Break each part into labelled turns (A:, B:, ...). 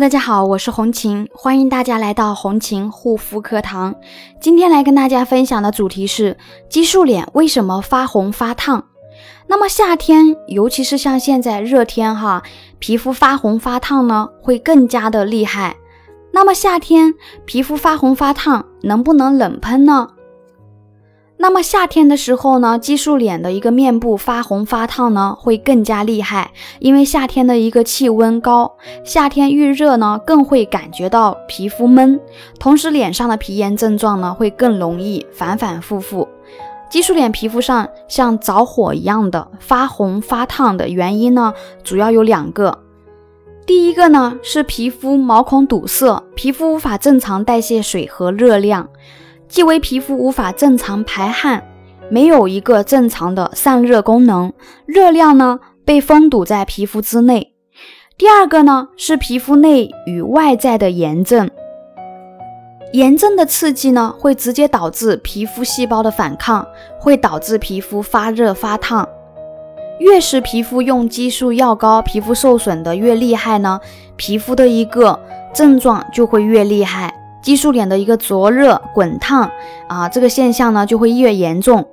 A: 大家好，我是红琴，欢迎大家来到红琴护肤课堂。今天来跟大家分享的主题是激素脸为什么发红发烫？那么夏天，尤其是像现在热天哈，皮肤发红发烫呢会更加的厉害。那么夏天皮肤发红发烫能不能冷喷呢？那么夏天的时候呢，激素脸的一个面部发红发烫呢，会更加厉害，因为夏天的一个气温高，夏天遇热呢，更会感觉到皮肤闷，同时脸上的皮炎症状呢，会更容易反反复复。激素脸皮肤上像着火一样的发红发烫的原因呢，主要有两个，第一个呢是皮肤毛孔堵塞，皮肤无法正常代谢水和热量。即为皮肤无法正常排汗，没有一个正常的散热功能，热量呢被封堵在皮肤之内。第二个呢是皮肤内与外在的炎症，炎症的刺激呢会直接导致皮肤细胞的反抗，会导致皮肤发热发烫。越是皮肤用激素药膏，皮肤受损的越厉害呢，皮肤的一个症状就会越厉害。激素脸的一个灼热滚烫啊，这个现象呢就会越严重，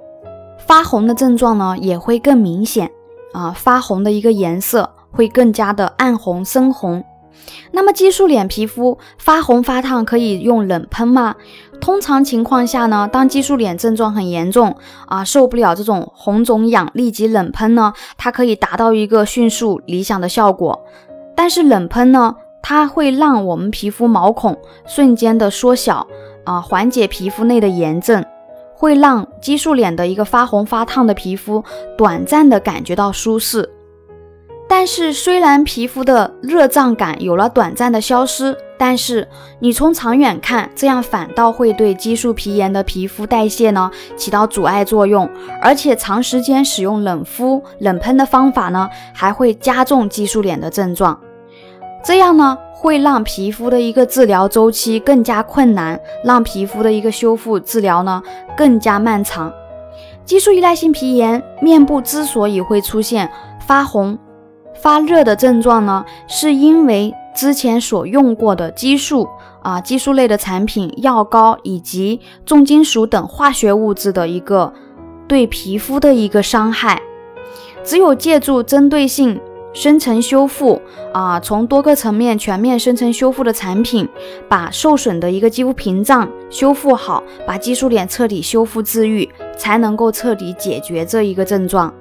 A: 发红的症状呢也会更明显啊，发红的一个颜色会更加的暗红深红。那么激素脸皮肤发红发烫可以用冷喷吗？通常情况下呢，当激素脸症状很严重啊，受不了这种红肿痒，立即冷喷呢，它可以达到一个迅速理想的效果。但是冷喷呢？它会让我们皮肤毛孔瞬间的缩小啊，缓解皮肤内的炎症，会让激素脸的一个发红发烫的皮肤短暂的感觉到舒适。但是虽然皮肤的热胀感有了短暂的消失，但是你从长远看，这样反倒会对激素皮炎的皮肤代谢呢起到阻碍作用，而且长时间使用冷敷冷喷的方法呢，还会加重激素脸的症状。这样呢，会让皮肤的一个治疗周期更加困难，让皮肤的一个修复治疗呢更加漫长。激素依赖性皮炎，面部之所以会出现发红、发热的症状呢，是因为之前所用过的激素啊、激素类的产品、药膏以及重金属等化学物质的一个对皮肤的一个伤害。只有借助针对性。深层修复啊，从多个层面全面深层修复的产品，把受损的一个肌肤屏障修复好，把激素脸彻底修复治愈，才能够彻底解决这一个症状。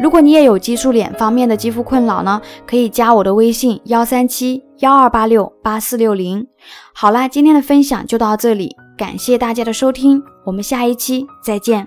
A: 如果你也有激素脸方面的肌肤困扰呢，可以加我的微信幺三七幺二八六八四六零。好啦，今天的分享就到这里，感谢大家的收听，我们下一期再见。